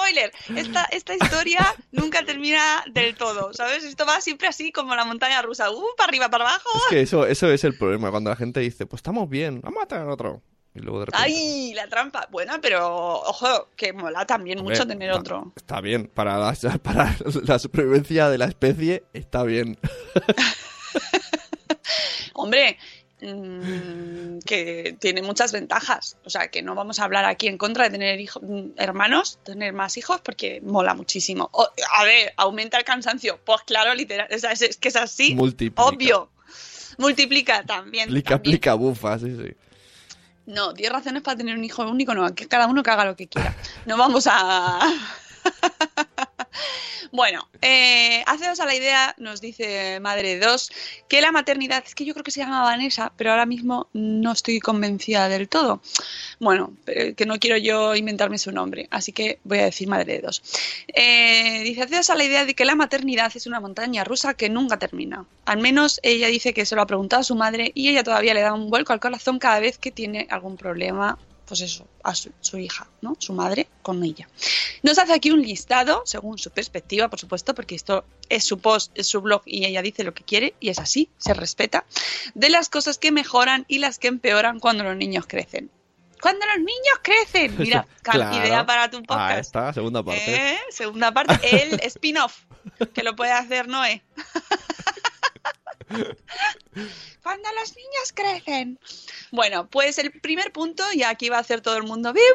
A: Spoiler, esta, esta historia nunca termina del todo, ¿sabes? Esto va siempre así como la montaña rusa, uh, para arriba, para abajo.
B: Es que eso, eso es el problema, cuando la gente dice, pues estamos bien, vamos a tener otro. Y luego de repente...
A: ¡Ay, la trampa! Bueno, pero ojo, que mola también
B: Hombre,
A: mucho tener otro.
B: Está bien, para la, para la supervivencia de la especie está bien.
A: Hombre, mm, que tiene muchas ventajas. O sea, que no vamos a hablar aquí en contra de tener hijo- mm, hermanos, tener más hijos, porque mola muchísimo. O- a ver, aumenta el cansancio. Pues claro, literal, o sea, es, es que es así.
B: Multiplica.
A: Obvio. Multiplica también.
B: Aplica, aplica bufa, sí, sí.
A: No, 10 razones para tener un hijo único, no, que cada uno que haga lo que quiera. No vamos a... bueno, eh, haceos a la idea, nos dice Madre 2, que la maternidad, es que yo creo que se llama Vanessa, pero ahora mismo no estoy convencida del todo. Bueno, que no quiero yo inventarme su nombre, así que voy a decir Madre 2. Eh, dice, haceos a la idea de que la maternidad es una montaña rusa que nunca termina. Al menos ella dice que se lo ha preguntado a su madre y ella todavía le da un vuelco al corazón cada vez que tiene algún problema, pues eso, a su, su hija, ¿no? Su madre con ella. Nos hace aquí un listado, según su perspectiva, por supuesto, porque esto es su post, es su blog y ella dice lo que quiere y es así, se respeta, de las cosas que mejoran y las que empeoran cuando los niños crecen. Cuando los niños crecen, mira,
B: Claro.
A: idea para tu podcast.
B: está, segunda parte.
A: ¿Eh? Segunda parte, el spin-off, que lo puede hacer Noé. Cuando los niños crecen. Bueno, pues el primer punto, y aquí va a hacer todo el mundo, ¡viva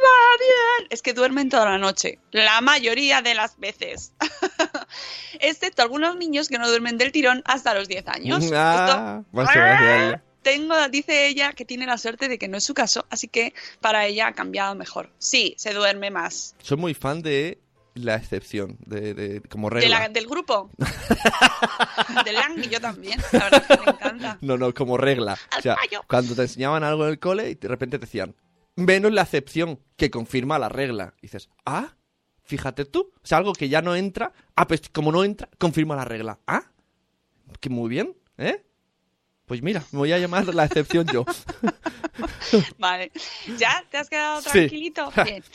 A: bien! Es que duermen toda la noche. La mayoría de las veces. Excepto algunos niños que no duermen del tirón hasta los 10 años.
B: Ah,
A: Esto-
B: gracias.
A: tengo, dice ella, que tiene la suerte de que no es su caso, así que para ella ha cambiado mejor. Sí, se duerme más.
B: Soy muy fan de la excepción, de, de- como
A: De
B: regla.
A: la- del grupo. del Lang y yo también. La verdad es que me encanta.
B: No, no, como regla.
A: Al
B: O sea,
A: fallo.
B: cuando te enseñaban algo en el cole y de repente te decían, menos la excepción que confirma la regla. Y dices, ah, fíjate tú. O sea, algo que ya no entra. Ah, pues como no entra, confirma la regla. Ah, que muy bien, ¿eh? Pues mira, me voy a llamar la excepción yo.
A: Vale. ¿Ya? ¿Te has quedado
B: Sí.
A: tranquilito? Bien.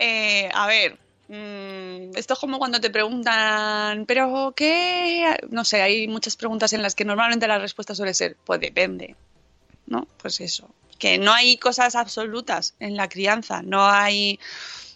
A: Eh, a ver. Mm, esto es como cuando te preguntan, ¿pero qué? No sé, hay muchas preguntas en las que normalmente la respuesta suele ser, pues depende. ¿No? Pues eso. Que no hay cosas absolutas en la crianza. No hay.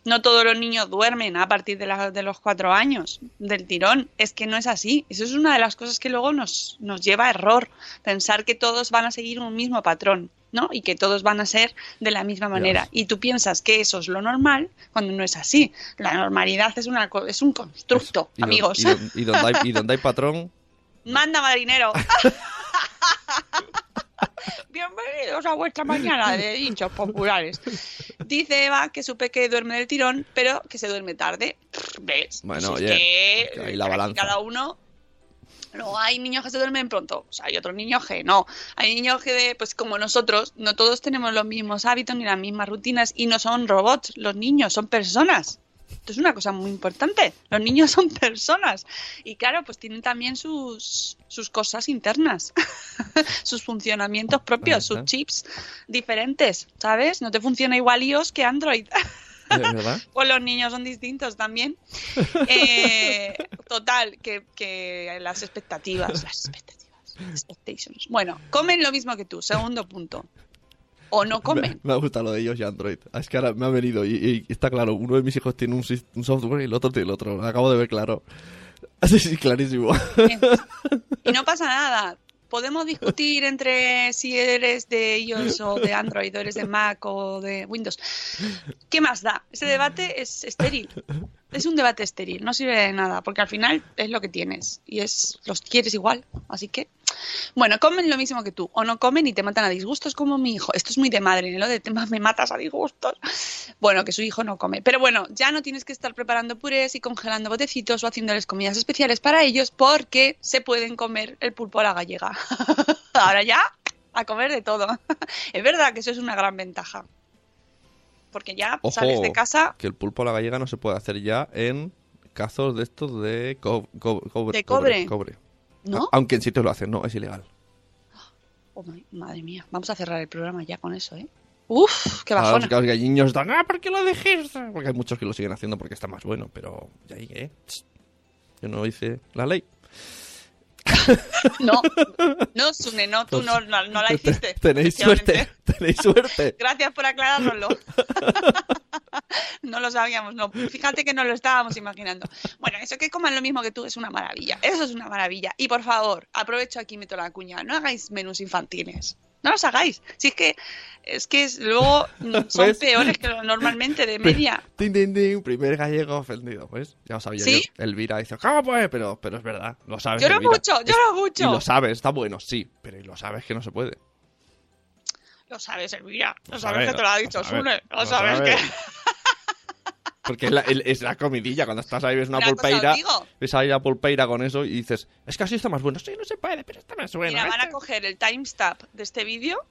A: No todos los niños duermen a partir de, la- de los cuatro años del tirón. Es que no es así. Eso es una de las cosas que luego nos, nos lleva a error. Pensar que todos van a seguir un mismo patrón, ¿no? Y que todos van a ser de la misma manera. Y tú piensas que eso es lo normal cuando no es así. La normalidad es, una, es un constructo,
B: Y don-
A: amigos.
B: Y, don- y donde hay, y donde hay patrón,
A: Manda marinero. Bienvenidos a vuestra mañana de dichos populares. Dice Eva que su peque duerme del tirón, pero que se duerme tarde. ¿Ves?
B: Bueno,
A: Pues es
B: oye,
A: que,
B: ahí la balanza.
A: Cada uno. No, hay niños que se duermen pronto, o sea, hay otros niños que no. Hay niños que, de- pues como nosotros, no todos tenemos los mismos hábitos ni las mismas rutinas y no son robots, los niños son personas. Esto es una cosa muy importante. Los niños son personas. Y claro, pues tienen también sus, sus cosas internas, sus funcionamientos propios, sus chips diferentes, ¿sabes? No te funciona igual iOS que Android. Pues los niños son distintos también. Eh, total, que, que las expectativas, las expectativas, expectations. Bueno, comen lo mismo que tú, segundo punto. O no
B: Me,
A: comen.
B: me ha gustado lo de ellos y Android. Ah, Es que ahora me ha venido y, y está claro. Uno de mis hijos tiene un, software y el otro tiene el otro. Lo acabo de ver claro. Sí, sí, clarísimo.
A: Y no pasa nada. Podemos discutir entre si eres de iOS o de Android, o eres de Mac o de Windows. ¿Qué más da? Ese debate es estéril. Es un debate estéril, no sirve de nada, porque al final es lo que tienes y es los quieres igual. Así que, bueno, comen lo mismo que tú, o no comen y te matan a disgustos como mi hijo. Esto es muy de madre, ¿no? Lo de temas me matas a disgustos. Bueno, que su hijo no come. Pero bueno, ya no tienes que estar preparando purés y congelando botecitos o haciéndoles comidas especiales para ellos porque se pueden comer el pulpo a la gallega. Ahora ya, a comer de todo. Es verdad que eso es una gran ventaja. Porque ya
B: Ojo,
A: sales de casa
B: que el pulpo a la gallega no se puede hacer ya en cazos de estos de co- co- cobre.
A: ¿De cobre?
B: cobre.
A: ¿No?
B: A- Aunque en sitios lo hacen, no, es ilegal.
A: Oh, ma- madre mía, vamos a cerrar el programa ya con eso, ¿eh? Uf, qué
B: Ahora
A: bajona.
B: los, los galliños están, ah, ¿por qué lo dijiste? Porque hay muchos que lo siguen haciendo porque está más bueno, pero ya ahí, ¿eh? Yo no hice la ley.
A: No, no, Sune, no, tú no, no, no la hiciste.
B: Tenéis suerte, tenéis suerte.
A: Gracias por aclarárnoslo. No lo sabíamos, no. Fíjate que no lo estábamos imaginando. Bueno, eso que coman lo mismo que tú es una maravilla. Eso es una maravilla. Y por favor, aprovecho aquí y meto la cuña. No hagáis menús infantiles. No los hagáis. Si es que es que es- luego son
B: ¿Ves?
A: peores que lo normalmente de media.
B: Tin, tin, tin, primer gallego ofendido, pues. Ya lo sabía
A: ¿Sí?
B: yo. Elvira dice, ¿cómo pues? Pero, pero es verdad, lo sabes.
A: Lloro
B: Elvira.
A: mucho,
B: Es-
A: lloro
B: Y
A: mucho.
B: lo sabes, está bueno, sí, pero lo sabes que no se puede.
A: Lo sabes, Elvira. Lo
B: Lo
A: sabes
B: sabes,
A: que te lo ha
B: lo
A: dicho Sune. Lo
B: lo
A: sabes
B: sabes.
A: que.
B: Porque es la, es la comidilla, cuando estás ahí ves una pulpeira, ves ahí la pulpeira con eso y dices, es que así está más bueno. Sí, no se puede, pero está más bueno.
A: Mira, van a coger el timestamp de este vídeo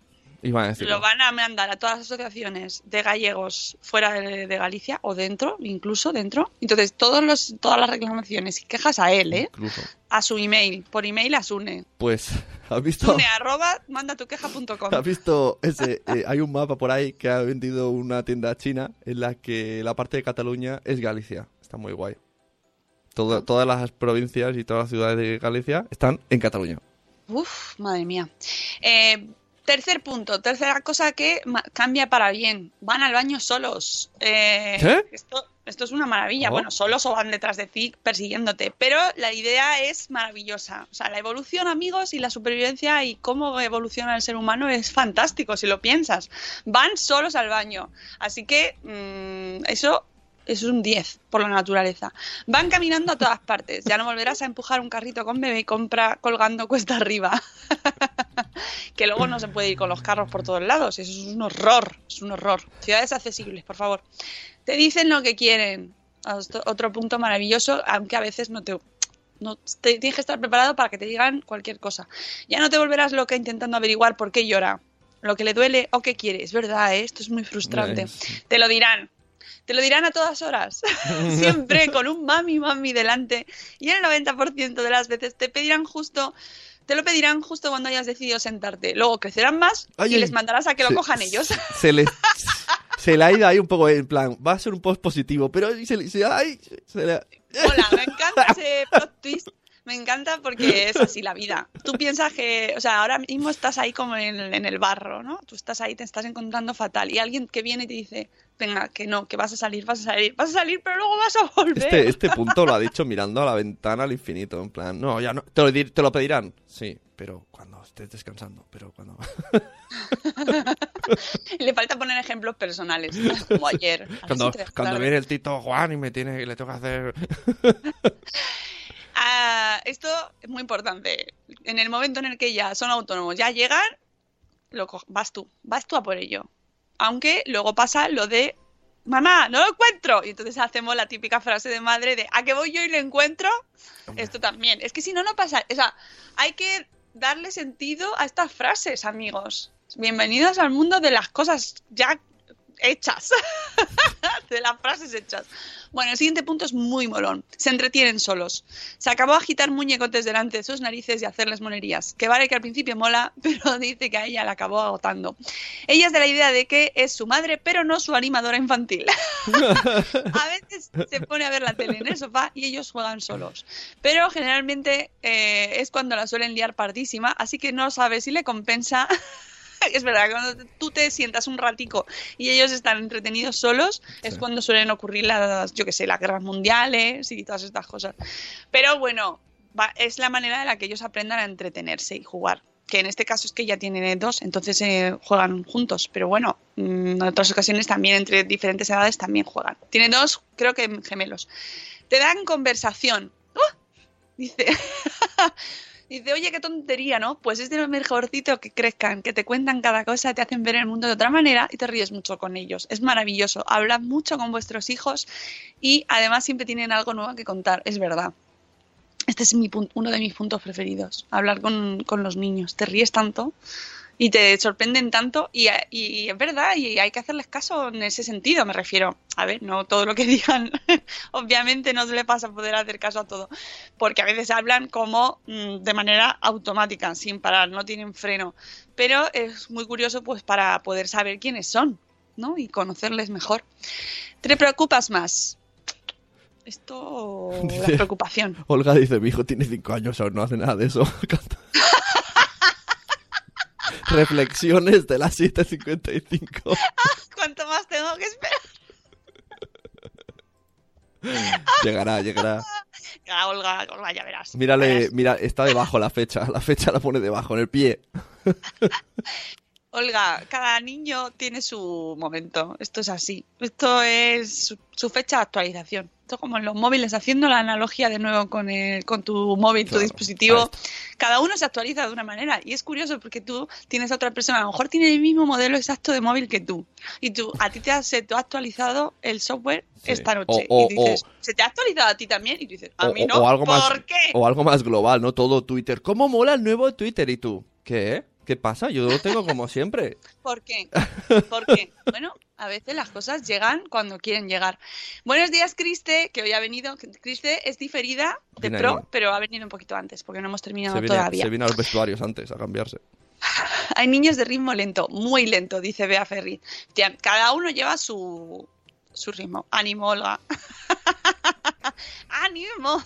B: A
A: lo van a mandar a todas las asociaciones de gallegos fuera de, de Galicia o dentro, incluso dentro. Entonces, todos los, todas las reclamaciones y quejas a él, ¿eh?
B: incluso.
A: A su email, por email a Sune.
B: Pues, ¿has visto?
A: Sune arroba mandatuqueja.com.
B: ¿Has visto ese? eh, hay un mapa por ahí que ha vendido una tienda china en la que la parte de Cataluña es Galicia. Está muy guay. Todo- todas las provincias y todas las ciudades de Galicia están en Cataluña.
A: Uf, madre mía. Eh, tercer punto, tercera cosa que cambia para bien. Van al baño solos. Eh,
B: ¿Qué?
A: Esto, esto es una maravilla.
B: Oh.
A: Bueno, solos o van detrás de ti persiguiéndote. Pero la idea es maravillosa. O sea, la evolución, amigos, y la supervivencia y cómo evoluciona el ser humano es fantástico si lo piensas. Van solos al baño. Así que mm, eso es un 10 por la naturaleza. Van caminando a todas partes. Ya no volverás a empujar un carrito con bebé y compra colgando cuesta arriba. que luego no se puede ir con los carros por todos lados. Eso es un horror. Es un horror. Ciudades accesibles, por favor. Te dicen lo que quieren. Otro punto maravilloso, aunque a veces no te. No, te- tienes que estar preparado para que te digan cualquier cosa. Ya no te volverás loca intentando averiguar por qué llora, lo que le duele o qué quiere. Es verdad, ¿eh? esto es muy frustrante. Te lo dirán. Te lo dirán a todas horas. Siempre con un mami mami delante. Y el 90% de las veces te pedirán justo. Te lo pedirán justo cuando hayas decidido sentarte. Luego crecerán más
B: Ay,
A: y les mandarás a que lo
B: Se-
A: cojan ellos.
B: Se le, se le ha ido ahí un poco en plan, va a ser un post positivo, pero se, le- se, ay, se
A: Hola, me encanta ese plot twist. Me encanta porque es así la vida. Tú piensas que, o sea, ahora mismo estás ahí como en el, en el barro, ¿no? Tú estás ahí, te estás encontrando fatal. Y alguien que viene y te dice, venga, que no, que vas a salir, vas a salir, vas a salir, pero luego vas a volver.
B: Este, este punto lo ha dicho mirando a la ventana al infinito, en plan, no, ya no, te lo, te lo pedirán, sí, pero cuando estés descansando, pero cuando...
A: Le falta poner ejemplos personales, como ayer.
B: cuando, cuando viene el Tito Juan y me tiene, y le tengo que hacer...
A: Ah, esto es muy importante. En el momento en el que ya son autónomos, ya llegan, lo vas tú, vas tú a por ello. Aunque luego pasa lo de mamá, no lo encuentro. Y entonces hacemos la típica frase de madre de ¿a qué voy yo y lo encuentro? Esto también. Es que si no, no pasa. O sea, hay que darle sentido a estas frases, amigos. Bienvenidos al mundo de las cosas ya hechas. de las frases hechas. Bueno, el siguiente punto es muy molón. Se entretienen solos. Se acabó a agitar muñecotes delante de sus narices y hacerles monerías. Que vale que al principio mola, pero dice que a ella la acabó agotando. Ella es de la idea de que es su madre, pero no su animadora infantil. a veces se pone a ver la tele en el sofá y ellos juegan solos. Pero generalmente eh, es cuando la suelen liar pardísima, así que no sabe si le compensa es verdad, cuando tú te sientas un ratico y ellos están entretenidos solos, es cuando suelen ocurrir las, yo qué sé, las guerras mundiales y todas estas cosas. Pero bueno, va- es la manera de la que ellos aprendan a entretenerse y jugar. Que en este caso es que ya tienen dos, entonces eh, juegan juntos. Pero bueno, mm, en otras ocasiones también entre diferentes edades también juegan. Tiene dos, creo que gemelos. Te dan conversación. ¡Uh! Dice. Dice, oye, qué tontería, ¿no? Pues es de lo mejorcito que crezcan, que te cuentan cada cosa, te hacen ver el mundo de otra manera y te ríes mucho con ellos. Es maravilloso. Hablan mucho con vuestros hijos y además siempre tienen algo nuevo que contar. Es verdad. Este es mi uno de mis puntos preferidos. Hablar con, con los niños. Te ríes tanto y te sorprenden tanto y, y es verdad y hay que hacerles caso en ese sentido me refiero. A ver no todo lo que digan obviamente no se le pasa a poder hacer caso a todo porque a veces hablan como mm, de manera automática sin parar no tienen freno. Pero es muy curioso pues para poder saber quiénes son no y conocerles mejor. Te preocupas más. Esto la preocupación.
B: Olga dice, mi hijo tiene 5 años, aún no hace nada de eso. Reflexiones de las 7.55.
A: cuánto más tengo que esperar
B: Llegará, llegará.
A: Ya, Olga, Olga, ya verás.
B: Mírale,
A: Verás.
B: mira, está debajo la fecha. La fecha la pone debajo, en el pie.
A: Olga, cada niño tiene su momento. Esto es así. Esto es su, su fecha de actualización. Esto como en los móviles, haciendo la analogía de nuevo con, el, con tu móvil, tu dispositivo. Cada uno se actualiza de una manera. Y es curioso porque tú tienes a otra persona, a lo mejor tiene el mismo modelo exacto de móvil que tú. Y tú, a ti te ha, se te ha actualizado el software
B: Sí.
A: esta noche.
B: O- o-
A: y dices,
B: o-
A: ¿se te ha actualizado a ti también? Y tú dices, a mí no.
B: más,
A: ¿Por qué?
B: o algo más global, ¿no? Todo Twitter. ¿Cómo mola el nuevo Twitter? ¿Y tú? ¿Qué? ¿Qué pasa? Yo lo tengo como siempre.
A: ¿Por qué? ¿Por qué? Bueno, a veces las cosas llegan cuando quieren llegar. Buenos días, Criste, que hoy ha venido. Criste es diferida de
B: Viene
A: pro,
B: ahí.
A: pero ha venido un poquito antes, porque no hemos terminado
B: Se viene,
A: todavía.
B: se viene a los vestuarios antes a cambiarse.
A: Hay niños de ritmo lento, muy lento, dice Bea Ferri. Cada uno lleva su, su ritmo. Ánimo, Olga. ¡Ánimo!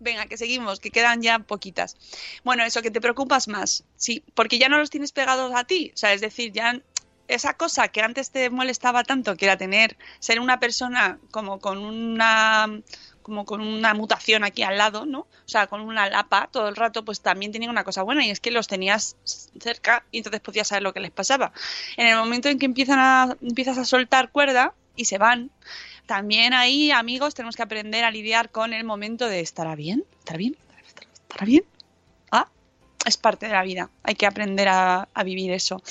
A: Venga, que seguimos, que quedan ya poquitas. Bueno, eso, que te preocupas más. Sí, porque ya no los tienes pegados a ti. O sea, es decir, ya esa cosa que antes te molestaba tanto, que era tener, ser una persona como con una como con una mutación aquí al lado, ¿no? O sea, con una lapa todo el rato, pues también tenía una cosa buena y es que los tenías cerca y entonces podías saber lo que les pasaba. En el momento en que empiezas a soltar cuerda y se van, también ahí, amigos, tenemos que aprender a lidiar con el momento de ¿estará bien? ¿Estará bien? ¿Estará bien? Ah, es parte de la vida. Hay que aprender a, vivir eso.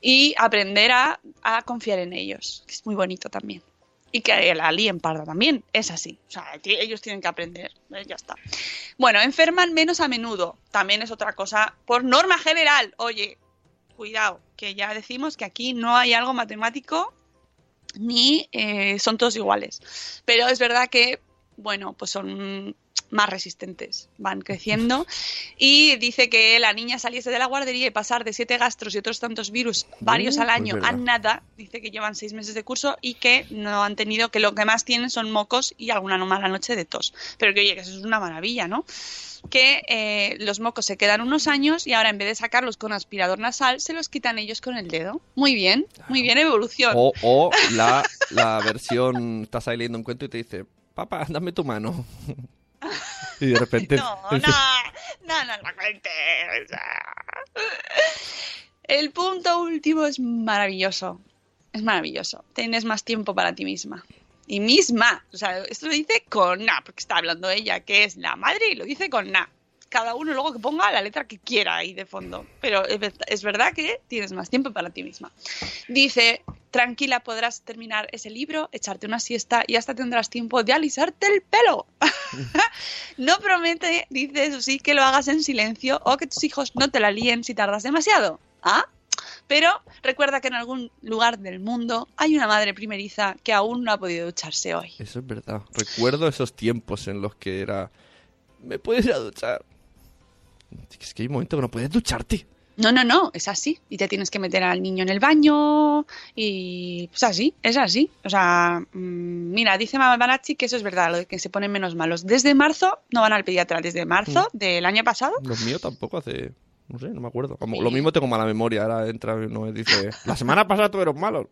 A: Y aprender a, confiar en ellos, que es muy bonito también. Y que la líen parda también, es así. O sea, ellos tienen que aprender, eh, ya está. Bueno, enferman menos a menudo, también es otra cosa, por norma general. Oye, cuidado, que ya decimos que aquí no hay algo matemático ni eh, son todos iguales. Pero es verdad que, bueno, pues son más resistentes, van creciendo. Y dice que la niña saliese de la guardería y pasar de siete gastros y otros tantos virus varios
B: Uh,
A: al
B: pues
A: año a nada, dice que llevan seis meses de curso y que no han tenido, que lo que más tienen son mocos y alguna no mala noche de tos. Pero que oye, que eso es una maravilla, ¿no? que eh, los mocos se quedan unos años y ahora en vez de sacarlos con aspirador nasal, se los quitan ellos con el dedo. Muy bien, muy bien, evolución.
B: O, o la, la versión, estás ahí leyendo un cuento y te dice, papá, dame tu mano. Y de repente...
A: No, no, no, no lo cuentes. El punto último es maravilloso. Es maravilloso. Tienes más tiempo para ti misma. Y misma. O sea, esto lo dice con na, porque está hablando ella, que es la madre, y lo dice con na. Cada uno luego que ponga la letra que quiera ahí de fondo. Pero es verdad que tienes más tiempo para ti misma. Dice tranquila podrás terminar ese libro, echarte una siesta y hasta tendrás tiempo de alisarte el pelo. no promete, dice eso sí, que lo hagas en silencio o que tus hijos no te la líen si tardas demasiado. ¿Ah? Pero recuerda que en algún lugar del mundo hay una madre primeriza que aún no ha podido ducharse hoy.
B: Eso es verdad. Recuerdo esos tiempos en los que era... ¿Me puedes ir a duchar? Es que hay un momento que no puedes ducharte.
A: No, no, no, es así. Y te tienes que meter al niño en el baño y pues así, es así. O sea, mm, mira, dice Mama Banachi que eso es verdad, lo de que se ponen menos malos. Desde marzo no van al pediatra, desde marzo del año pasado.
B: Los míos tampoco hace... No sé, no me acuerdo. Como- Lo mismo tengo mala memoria. Ahora entra y uno y dice... La semana pasada tú eres malo.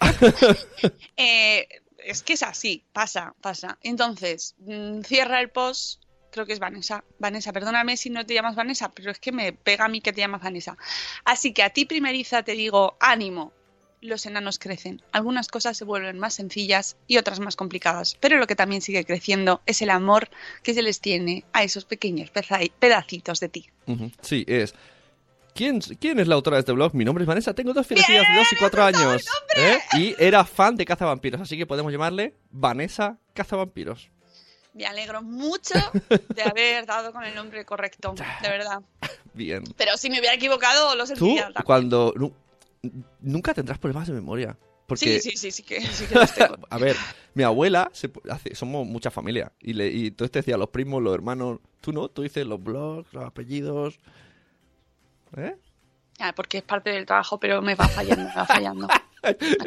A: Eh, es que es así, pasa, pasa. Entonces, mm, cierra el post, creo que es Vanessa. Vanessa, perdóname si no te llamas Vanessa, pero es que me pega a mí que te llamas Vanessa. Así que a ti, primeriza, te digo, ánimo. Los enanos crecen. Algunas cosas se vuelven más sencillas y otras más complicadas. Pero lo que también sigue creciendo es el amor que se les tiene a esos pequeños pedacitos de ti.
B: Sí, es... ¿Quién, ¿Quién es la autora de este blog? Mi nombre es Vanessa, tengo dos filosofías de 2 y 4 años. ¿eh? Y era fan de cazavampiros, así que podemos llamarle Vanessa Cazavampiros.
A: Me alegro mucho de haber dado con el nombre correcto, de verdad.
B: Bien.
A: Pero si me hubiera equivocado, lo
B: Tú,
A: sentiría. también.
B: cuando... nu- nunca tendrás problemas de memoria. Porque,
A: Sí, sí, sí, sí que, sí que los tengo.
B: a ver, mi abuela, se pu- hace, somos mucha familia, y, le, y entonces te decía los primos, los hermanos, tú no, tú dices los blogs, los apellidos... ¿Eh?
A: Ah, porque es parte del trabajo, pero me va fallando, me va fallando.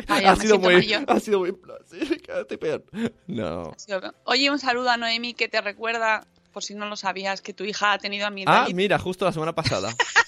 A: Vaya,
B: ha, sido muy, ha sido muy... quédate peor. No.
A: Oye, un saludo a Noemi que te recuerda, por si no lo sabías, que tu hija ha tenido
B: Ah,
A: amigdalitis.
B: mira, justo la semana pasada.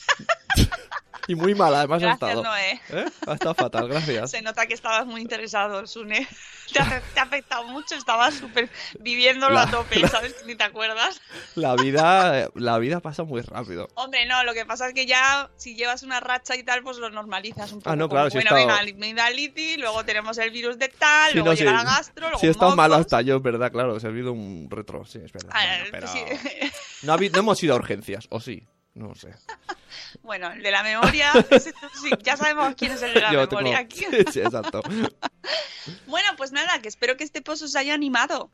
B: y muy mala, además ha
A: Gracias,
B: estado.
A: Noé.
B: ¿Eh? Ha estado fatal, gracias.
A: Se nota que estabas muy interesado, Sune. Te ha, te ha afectado mucho, estabas súper viviéndolo
B: La-
A: a tope, ¿sabes? Ni te acuerdas.
B: La vida, la vida pasa muy rápido.
A: Hombre, no, lo que pasa es que ya si llevas una racha y tal, pues lo normalizas un poco.
B: Ah, no,
A: como,
B: claro, si he
A: bueno,
B: estado-
A: venga, amigdalitis, luego tenemos el virus de tal,
B: Sí,
A: luego
B: no,
A: llega
B: sí.
A: la gastro, luego
B: Si he estado malo hasta yo, es verdad, claro. Se ha habido un retro, sí, es verdad.
A: Ah,
B: Bueno, pero
A: sí.
B: ha no hemos ido a urgencias, ¿o sí? No sé.
A: Bueno, el de la memoria, ya sabemos quién es el de la
B: Yo
A: memoria
B: tengo-
A: aquí.
B: Sí, exacto.
A: Bueno, pues nada, que espero que este post os haya animado.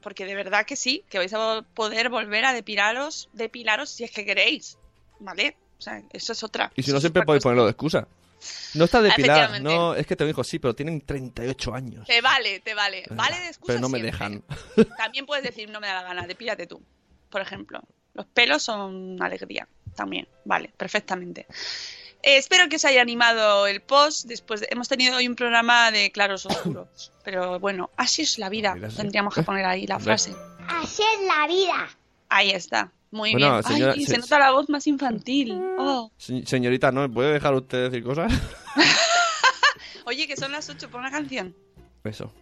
A: Porque de verdad que sí, que vais a poder volver a depilaros, depilaros si es que queréis. ¿Vale? O sea, eso es otra.
B: Y si no, siempre podéis
A: cosa.
B: ponerlo de excusa. No está depilada, no, es que tengo hijos, sí, pero tienen 38 años.
A: Te vale, te vale. Vale de excusa
B: Pero no me
A: siempre.
B: dejan.
A: También puedes decir, no me da la gana, depílate tú. Por ejemplo, los pelos son una alegría. También, vale, perfectamente. Eh, espero que os haya animado el post. Después de- hemos tenido hoy un programa de claros oscuros. Pero bueno, así es la vida.
B: Mira, sí.
A: Tendríamos que poner ahí la frase.
C: Así es la vida.
A: Ahí está. Muy
B: Bueno,
A: bien.
B: señora-
A: Ay,
B: se-
A: se nota la voz más infantil. Oh.
B: Se- Señorita, ¿no me puede dejar usted decir cosas?
A: Oye, que son las 8, pon una canción.
B: Eso.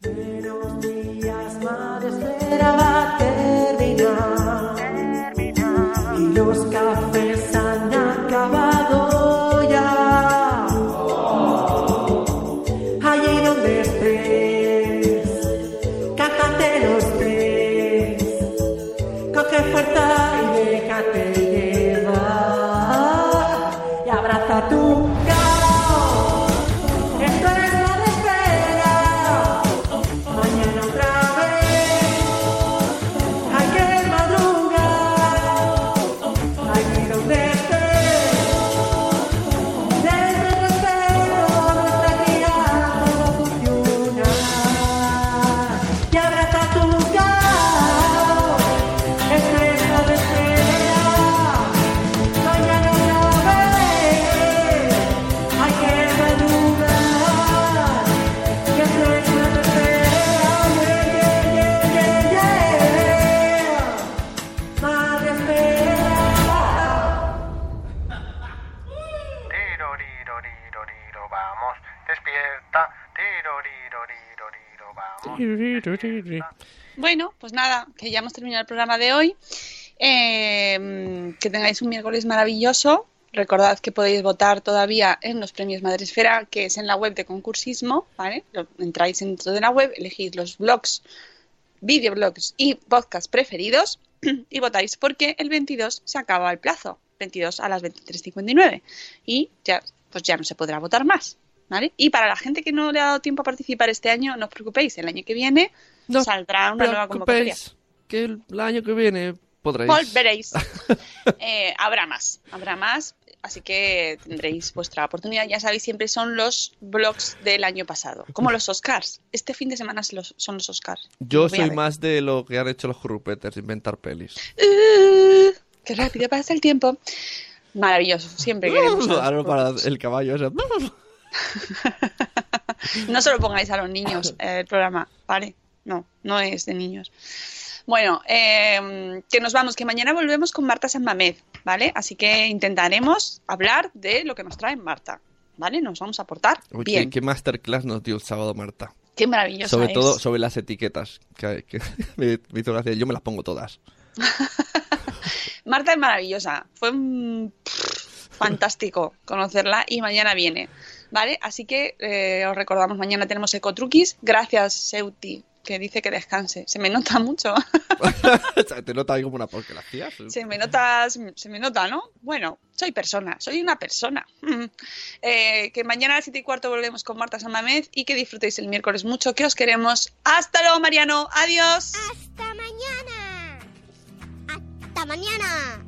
D: Y los cafés
A: Bueno, pues nada, que ya hemos terminado el programa de hoy. Eh, que tengáis un miércoles maravilloso. Recordad que podéis votar todavía en los premios Madresfera, que es en la web de concursismo, ¿vale? Entráis dentro de la web, elegís los blogs, videoblogs y podcasts preferidos y votáis porque el 22 se acaba el plazo, 22 a las 23.59 y ya, pues ya no se podrá votar más. ¿Vale? Y para la gente que no le ha dado tiempo a participar este año, no os preocupéis, el año que viene
B: No
A: saldrá una nueva convocatoria.
B: preocupéis, que el, año que viene podréis.
A: Volveréis. Eh, habrá más, habrá más, así que tendréis vuestra oportunidad. Ya sabéis, siempre son los blogs del año pasado, como los Oscars. Este fin de semana son los, Oscars.
B: Yo soy más de lo que han hecho los Currupeters, inventar pelis.
A: Uh, qué rápido pasa el tiempo. Maravilloso, siempre queremos. a los
B: Ahora para el caballo ese.
A: No se lo pongáis a los niños eh, el programa, ¿vale? No, no es de niños. Bueno, eh, que nos vamos, que mañana volvemos con Marta San Mamed, ¿vale? Así que intentaremos hablar de lo que nos trae Marta, ¿vale? Nos vamos a portar
B: Uy,
A: bien.
B: ¿qué, qué masterclass nos dio el sábado Marta.
A: Qué maravilloso
B: Sobre
A: es.
B: todo sobre las etiquetas. Que, que me, me hizo gracia. Yo me las pongo todas.
A: Marta es maravillosa. Fue un- fantástico conocerla y mañana viene, ¿vale? Así que eh, os recordamos, mañana tenemos Ecotruquis. Gracias, Seuti, que dice que descanse. Se me nota mucho.
B: Te nota ahí como una porquería.
A: Se me nota, se me nota, ¿no? Bueno, soy persona, soy una persona. Eh, que mañana a las 7 y cuarto volvemos con Marta Samamed y que disfrutéis el miércoles mucho, que os queremos. Hasta luego, Mariano. Adiós.
C: Hasta mañana. Hasta mañana.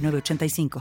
E: 906985.